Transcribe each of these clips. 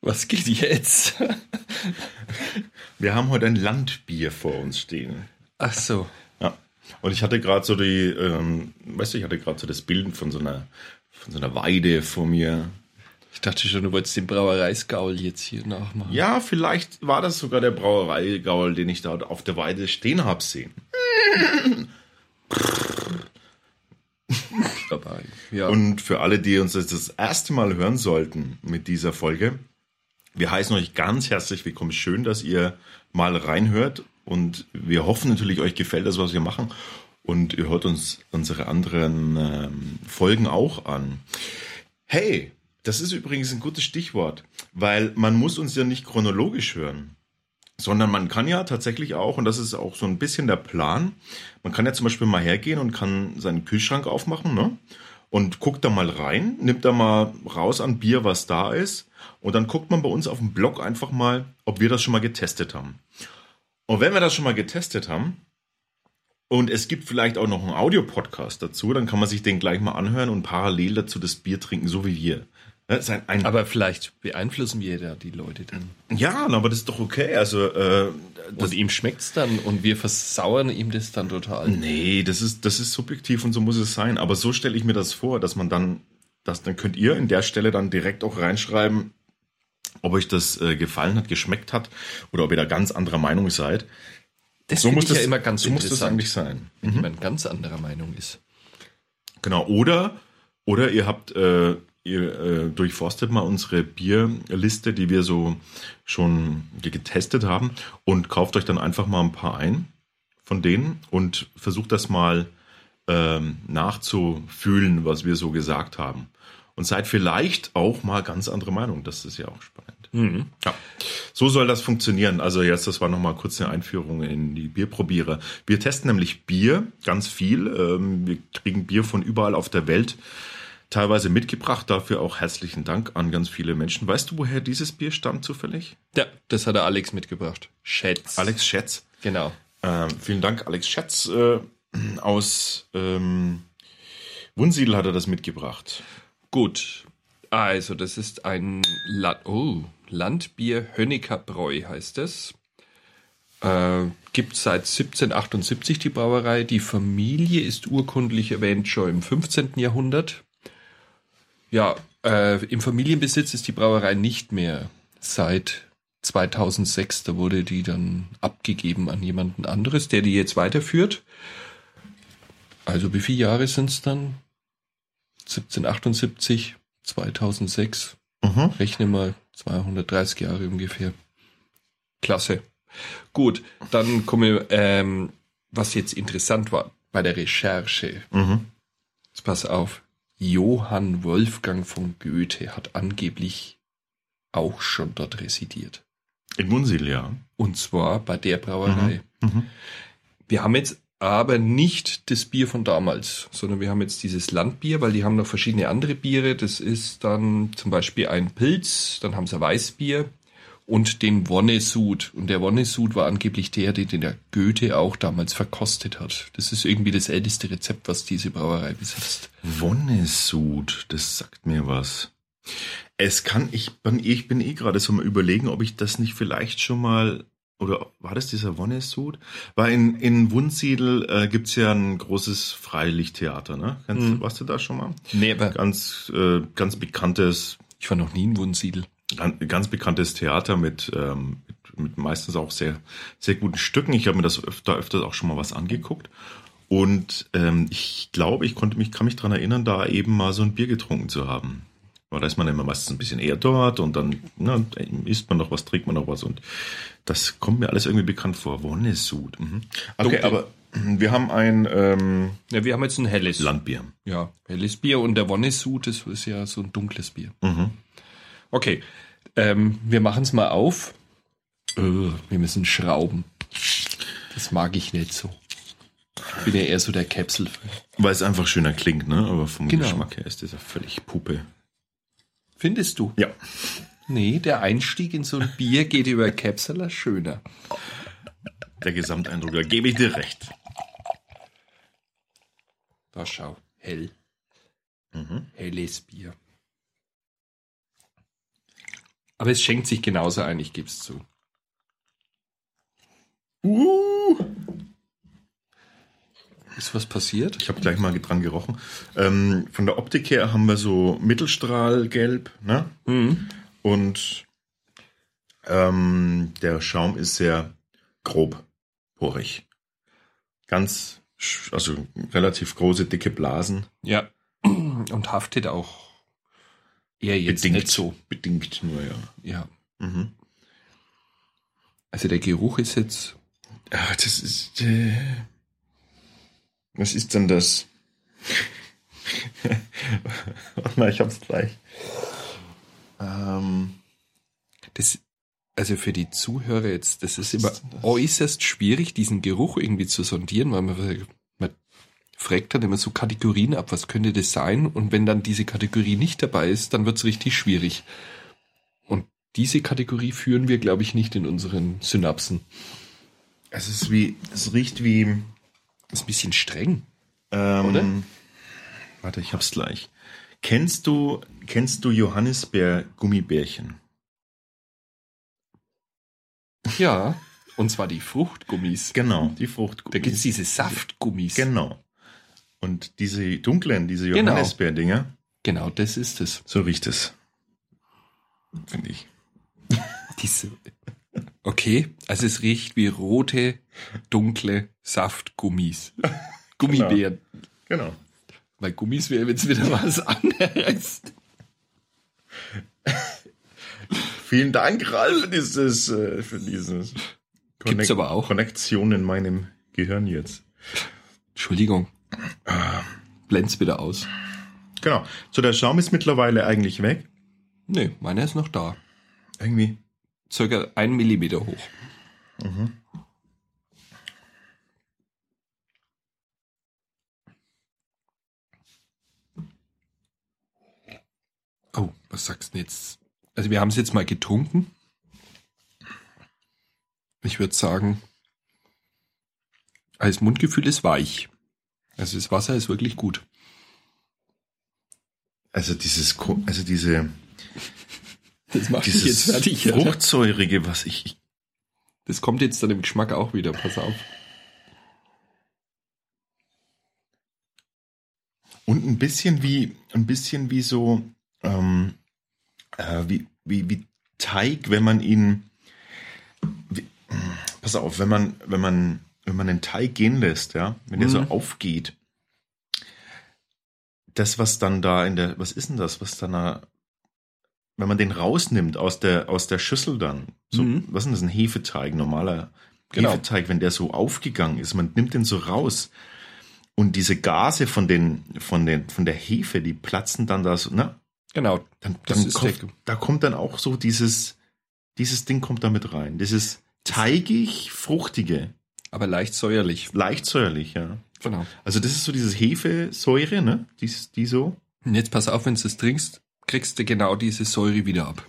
Was geht jetzt? Wir haben heute ein Landbier vor uns stehen. Ach so. Ja. Und ich hatte gerade so die, ähm, weißt du, ich hatte gerade so das Bild von so einer, von so einer Weide vor mir. Ich dachte schon, du wolltest den Brauereisgaul jetzt hier nachmachen. Ja, vielleicht war das sogar der Brauereigaul, den ich da auf der Weide stehen hab sehen. Dabei. Ja. Und für alle, die uns das, das erste Mal hören sollten mit dieser Folge, wir heißen euch ganz herzlich willkommen. Schön, dass ihr mal reinhört. Und wir hoffen natürlich, euch gefällt das, was wir machen. Und ihr hört uns unsere anderen ähm, Folgen auch an. Hey, das ist übrigens ein gutes Stichwort, weil man muss uns ja nicht chronologisch hören, sondern man kann ja tatsächlich auch, und das ist auch so ein bisschen der Plan, man kann ja zum Beispiel mal hergehen und kann seinen Kühlschrank aufmachen, ne? Und guckt da mal rein, nimmt da mal raus an Bier, was da ist, und dann guckt man bei uns auf dem Blog einfach mal, ob wir das schon mal getestet haben. Und wenn wir das schon mal getestet haben, und es gibt vielleicht auch noch einen Audiopodcast dazu, dann kann man sich den gleich mal anhören und parallel dazu das Bier trinken, so wie wir. Das ein, ein aber vielleicht beeinflussen wir da die Leute dann. Ja, aber das ist doch okay. Also äh, das, und ihm schmeckt's dann und wir versauern ihm das dann total. Nee, das ist das ist subjektiv und so muss es sein. Aber so stelle ich mir das vor, dass man dann, das dann könnt ihr in der Stelle dann direkt auch reinschreiben, ob euch das äh, gefallen hat, geschmeckt hat oder ob ihr da ganz anderer Meinung seid. Das so muss das ja immer ganz so muss das eigentlich sein, wenn mhm. jemand ganz anderer Meinung ist. Genau. Oder oder ihr habt äh, ihr äh, durchforstet mal unsere Bierliste, die wir so schon getestet haben und kauft euch dann einfach mal ein paar ein von denen und versucht das mal ähm, nachzufühlen, was wir so gesagt haben. Und seid vielleicht auch mal ganz andere Meinung. Das ist ja auch spannend. Mhm. Ja. So soll das funktionieren. Also jetzt, das war nochmal kurz eine Einführung in die Bierprobierer. Wir testen nämlich Bier, ganz viel. Ähm, wir kriegen Bier von überall auf der Welt teilweise mitgebracht. Dafür auch herzlichen Dank an ganz viele Menschen. Weißt du, woher dieses Bier stammt zufällig? Ja, das hat der Alex mitgebracht. Schätz. Alex Schätz. Genau. Ähm, vielen Dank, Alex Schätz. Äh, aus ähm, Wunsiedel hat er das mitgebracht. Gut. Also, das ist ein La oh, Landbier Hönnecker Bräu heißt es. Äh, gibt seit 1778 die Brauerei. Die Familie ist urkundlich erwähnt schon im 15. Jahrhundert. Ja, äh, im Familienbesitz ist die Brauerei nicht mehr seit 2006. Da wurde die dann abgegeben an jemanden anderes, der die jetzt weiterführt. Also wie viele Jahre sind es dann? 1778, 2006. Mhm. Rechne mal 230 Jahre ungefähr. Klasse. Gut, dann komme ähm, was jetzt interessant war bei der Recherche. Mhm. Jetzt pass auf. Johann Wolfgang von Goethe hat angeblich auch schon dort residiert. In Munsil, ja. Und zwar bei der Brauerei. Mhm. Mhm. Wir haben jetzt aber nicht das Bier von damals, sondern wir haben jetzt dieses Landbier, weil die haben noch verschiedene andere Biere. Das ist dann zum Beispiel ein Pilz, dann haben sie ein Weißbier, und den Wonnesud. Und der Wonnesud war angeblich der, den der Goethe auch damals verkostet hat. Das ist irgendwie das älteste Rezept, was diese Brauerei besitzt. Wonnesud, das sagt mir was. Es kann, ich bin, ich bin eh gerade so mal überlegen, ob ich das nicht vielleicht schon mal, oder war das dieser Wonnesud? Weil in, in Wunsiedel äh, gibt's ja ein großes Freilichttheater, ne? Kennst, hm. Warst du da schon mal? Nee, aber. Ganz, äh, ganz bekanntes. Ich war noch nie in Wunsiedel ganz bekanntes Theater mit, ähm, mit, mit meistens auch sehr, sehr guten Stücken. Ich habe mir das öfter, öfter auch schon mal was angeguckt. Und ähm, ich glaube, ich konnte mich, kann mich dran erinnern, da eben mal so ein Bier getrunken zu haben. Weil da ist man immer meistens ein bisschen eher dort und dann na, isst man noch was, trinkt man noch was und das kommt mir alles irgendwie bekannt vor. Wonnesud. Mhm. Okay, Dunkel. aber wir haben ein ähm, ja, wir haben jetzt ein helles Landbier. Ja, helles Bier und der Wonnesud, das ist ja so ein dunkles Bier. Mhm. Okay, ähm, wir machen es mal auf. Äh, wir müssen schrauben. Das mag ich nicht so. Ich bin ja eher so der Kapsel. Weil es einfach schöner klingt, ne? Aber vom genau. Geschmack her ist das ja völlig Puppe. Findest du? Ja. Nee, der Einstieg in so ein Bier geht über Capsuler schöner. Der Gesamteindruck, da gebe ich dir recht. Da schau, hell. Mhm. Helles Bier. Aber es schenkt sich genauso ein, ich gebe es zu. Uh. Ist was passiert? Ich habe gleich mal dran gerochen. Ähm, von der Optik her haben wir so Mittelstrahlgelb, ne? Mhm. Und ähm, der Schaum ist sehr grob, porig. Ganz, also relativ große, dicke Blasen. Ja. Und haftet auch eher jetzt bedingt nicht so. Bedingt nur, ja. Ja. Mhm. Also der Geruch ist jetzt. Ah, das ist. Äh, was ist denn das? Warte mal, ich hab's gleich. Ähm, Das, also für die Zuhörer jetzt, das ist immer ist äußerst schwierig, diesen Geruch irgendwie zu sondieren, weil man, man fragt dann immer so Kategorien ab, was könnte das sein? Und wenn dann diese Kategorie nicht dabei ist, dann wird's richtig schwierig. Und diese Kategorie führen wir, glaube ich, nicht in unseren Synapsen. es ist wie, es riecht wie. Das ist ein bisschen streng. Ähm, Oder? Warte, ich hab's gleich. Kennst du, kennst du Johannisbeer Gummibärchen? Ja. Und zwar die Fruchtgummis. Genau, die Fruchtgummis. Da gibt's diese Saftgummis. Genau. Und diese dunklen, diese Genau. Johannisbeer-Dinger, Genau, das ist es. so riecht es. Finde ich. Diese. Okay, also es riecht wie rote, dunkle Saftgummis. Gummibären. Genau. Weil Gummis wäre jetzt wieder was anderes. Vielen Dank, Ralf, für dieses, äh, für dieses Gibt's aber auch. Konnektion in meinem Gehirn jetzt. Entschuldigung. Blend's wieder aus. Genau. So, der Schaum ist mittlerweile eigentlich weg. Nee, meiner ist noch da. Irgendwie. Circa ein Millimeter hoch. Oh, was sagst du jetzt? Also wir haben es jetzt mal getrunken. Ich würde sagen, als Mundgefühl ist weich. Also das Wasser ist wirklich gut. Also dieses, also diese, Das macht mich dieses jetzt fertig. Ja. Fruchtsäurige, was ich, Das kommt jetzt dann im Geschmack auch wieder. Pass auf. Und ein bisschen wie, ein bisschen wie so, ähm, äh, wie, wie, wie Teig, wenn man ihn, wie, pass auf, wenn man, wenn man, wenn man den Teig gehen lässt, ja, wenn der so Mhm. aufgeht, das, was dann da in der, was ist denn das, was dann da, wenn man den rausnimmt aus der, aus der Schüssel dann, so, Mhm. was ist denn das, ein Hefeteig, normaler Genau. Hefeteig, wenn der so aufgegangen ist, man nimmt den so raus, und diese Gase von den, von den, von der Hefe, die platzen dann da so, ne? Genau. Dann, dann ist kommt, der- da kommt dann auch so dieses, dieses Ding kommt da mit rein. Dieses teigig, fruchtige, Aber leicht säuerlich. leicht säuerlich, ja. Genau. Also das ist so dieses Hefesäure, ne? Die, die so. Und jetzt pass auf, wenn du es trinkst, kriegst du genau diese Säure wieder ab.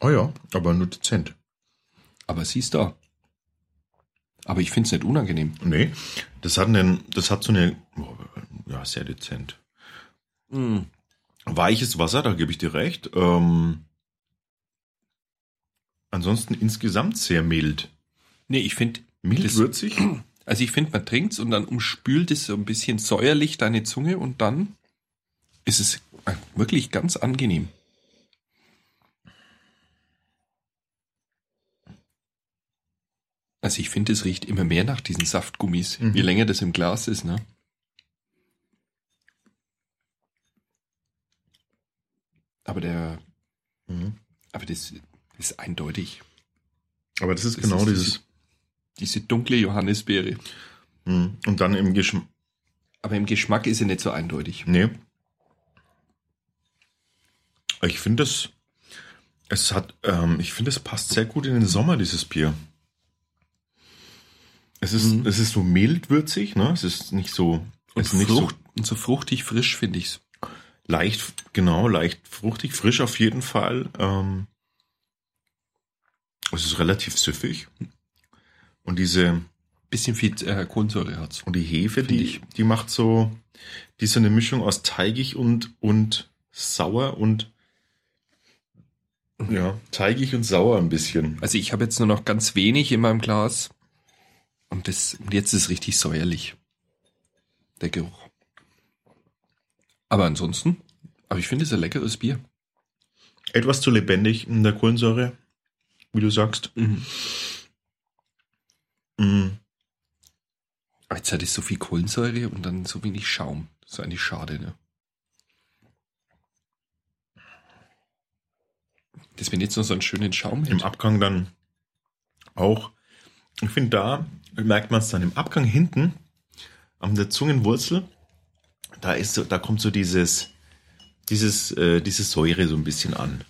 Oh ja, aber nur dezent. Aber siehst du. Aber ich finde es nicht unangenehm. Nee, das hat einen, das hat so eine, oh, ja, sehr dezent. Weiches Wasser, da gebe ich dir recht. Ähm, ansonsten insgesamt sehr mild. Nee, ich finde, Mild Das- würzig? Also ich finde, man trinkt's und dann umspült es so ein bisschen säuerlich deine Zunge und dann ist es äh, wirklich ganz angenehm. Also ich finde, es riecht immer mehr nach diesen Saftgummis, Mhm. je länger das im Glas ist, ne? Aber der, Mhm. aber das ist eindeutig. Aber das ist Das genau ist dieses. Diese dunkle Johannisbeere. Mhm. Und dann im Geschmack. Aber im Geschmack ist sie nicht so eindeutig. Nee. Ich finde es. Es hat, ähm, ich finde, es passt sehr gut in den Sommer, dieses Bier. Es ist, Mhm. es ist so mild würzig, ne? Es ist nicht so, Und, es ist nicht Frucht, und so fruchtig frisch finde ich's. so leicht, genau, leicht fruchtig, frisch auf jeden Fall. Ähm, es ist relativ süffig. Und diese, bisschen viel äh, Kohlensäure hat's. Und die Hefe, die, ich. die macht so, die ist so eine Mischung aus teigig und, und sauer und ja, teigig und sauer ein bisschen. Also ich habe jetzt nur noch ganz wenig in meinem Glas. Und, das, und jetzt ist es richtig säuerlich. Der Geruch. Aber ansonsten, aber ich finde es ein leckeres Bier. Etwas zu lebendig in der Kohlensäure, wie du sagst. Mhm. Mm. Aber jetzt hat es so viel Kohlensäure und dann so wenig Schaum. Das ist eigentlich schade, ne? Das wenn jetzt noch so einen schönen Schaum Im hätte. Abgang dann auch. Ich finde, da merkt man es dann im Abgang hinten an der Zungenwurzel. Da ist so, da kommt so dieses, dieses, äh, diese Säure so ein bisschen an.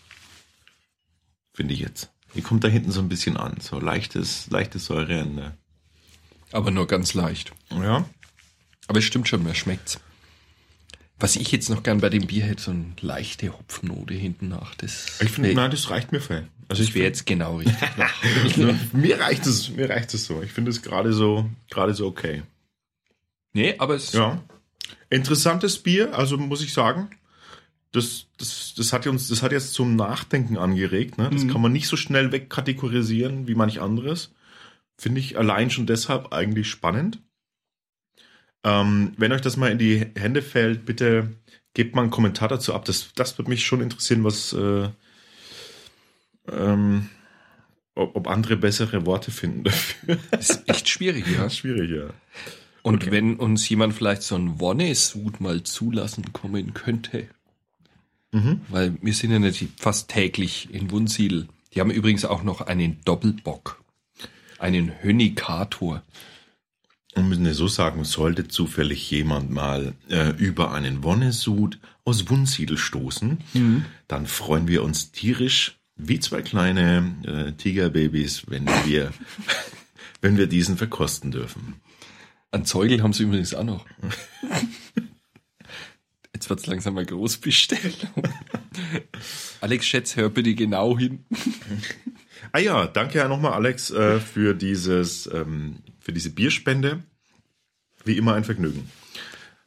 Finde ich jetzt. Die kommt da hinten so ein bisschen an. So leichtes, leichte Säure an der. Aber nur ganz leicht. Ja. Aber es stimmt schon, mir schmeckt's. Was ich jetzt noch gern bei dem Bier hätte, so eine leichte Hopfennote hinten nach. Das, Ich finde, nein, das reicht mir voll. Also das ich wäre jetzt genau richtig. mir reicht es, mir reicht es so. Ich finde es gerade so, gerade so okay. nee, aber es Ja. Interessantes Bier, also muss ich sagen. Das, das, das hat uns, das hat jetzt zum Nachdenken angeregt. Ne? Das Mhm. kann man nicht so schnell wegkategorisieren wie manch anderes. Finde ich allein schon deshalb eigentlich spannend. Ähm, wenn euch das mal in die Hände fällt, bitte gebt mal einen Kommentar dazu ab. Das, das würde mich schon interessieren, was äh, ähm, ob, ob andere bessere Worte finden dafür. ist echt schwierig, ja. Schwierig, ja. Und Okay. wenn uns jemand vielleicht so ein Wonne-Sud mal zulassen kommen könnte, Mhm. weil wir sind ja nicht fast täglich in Wunsiedel. Die haben übrigens auch noch einen Doppelbock. Einen Hönikator. Und müssen wir so sagen, sollte zufällig jemand mal äh, über einen Wonnesud aus Wunsiedel stoßen, dann freuen wir uns tierisch wie zwei kleine äh, Tigerbabys, wenn wir, wenn wir diesen verkosten dürfen. An Zeugel haben sie übrigens auch noch. Jetzt wird's langsam mal Großbestellung. Alex Schätz, hör bitte genau hin. Ah ja, danke ja nochmal, Alex, äh, für dieses, ähm, für diese Bierspende. Wie immer ein Vergnügen.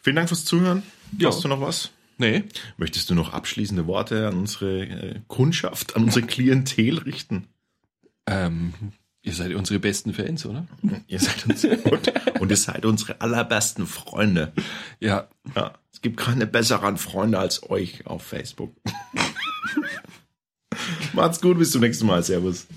Vielen Dank fürs Zuhören. Ja. Hast du noch was? Nee, Möchtest du noch abschließende Worte an unsere äh, Kundschaft, an unsere Klientel richten? ähm, ihr seid unsere besten Fans, oder? Ihr seid uns und, und ihr seid unsere allerbesten Freunde. Ja, Ja, es gibt keine besseren Freunde als euch auf Facebook. Macht's gut, bis zum nächsten Mal. Servus.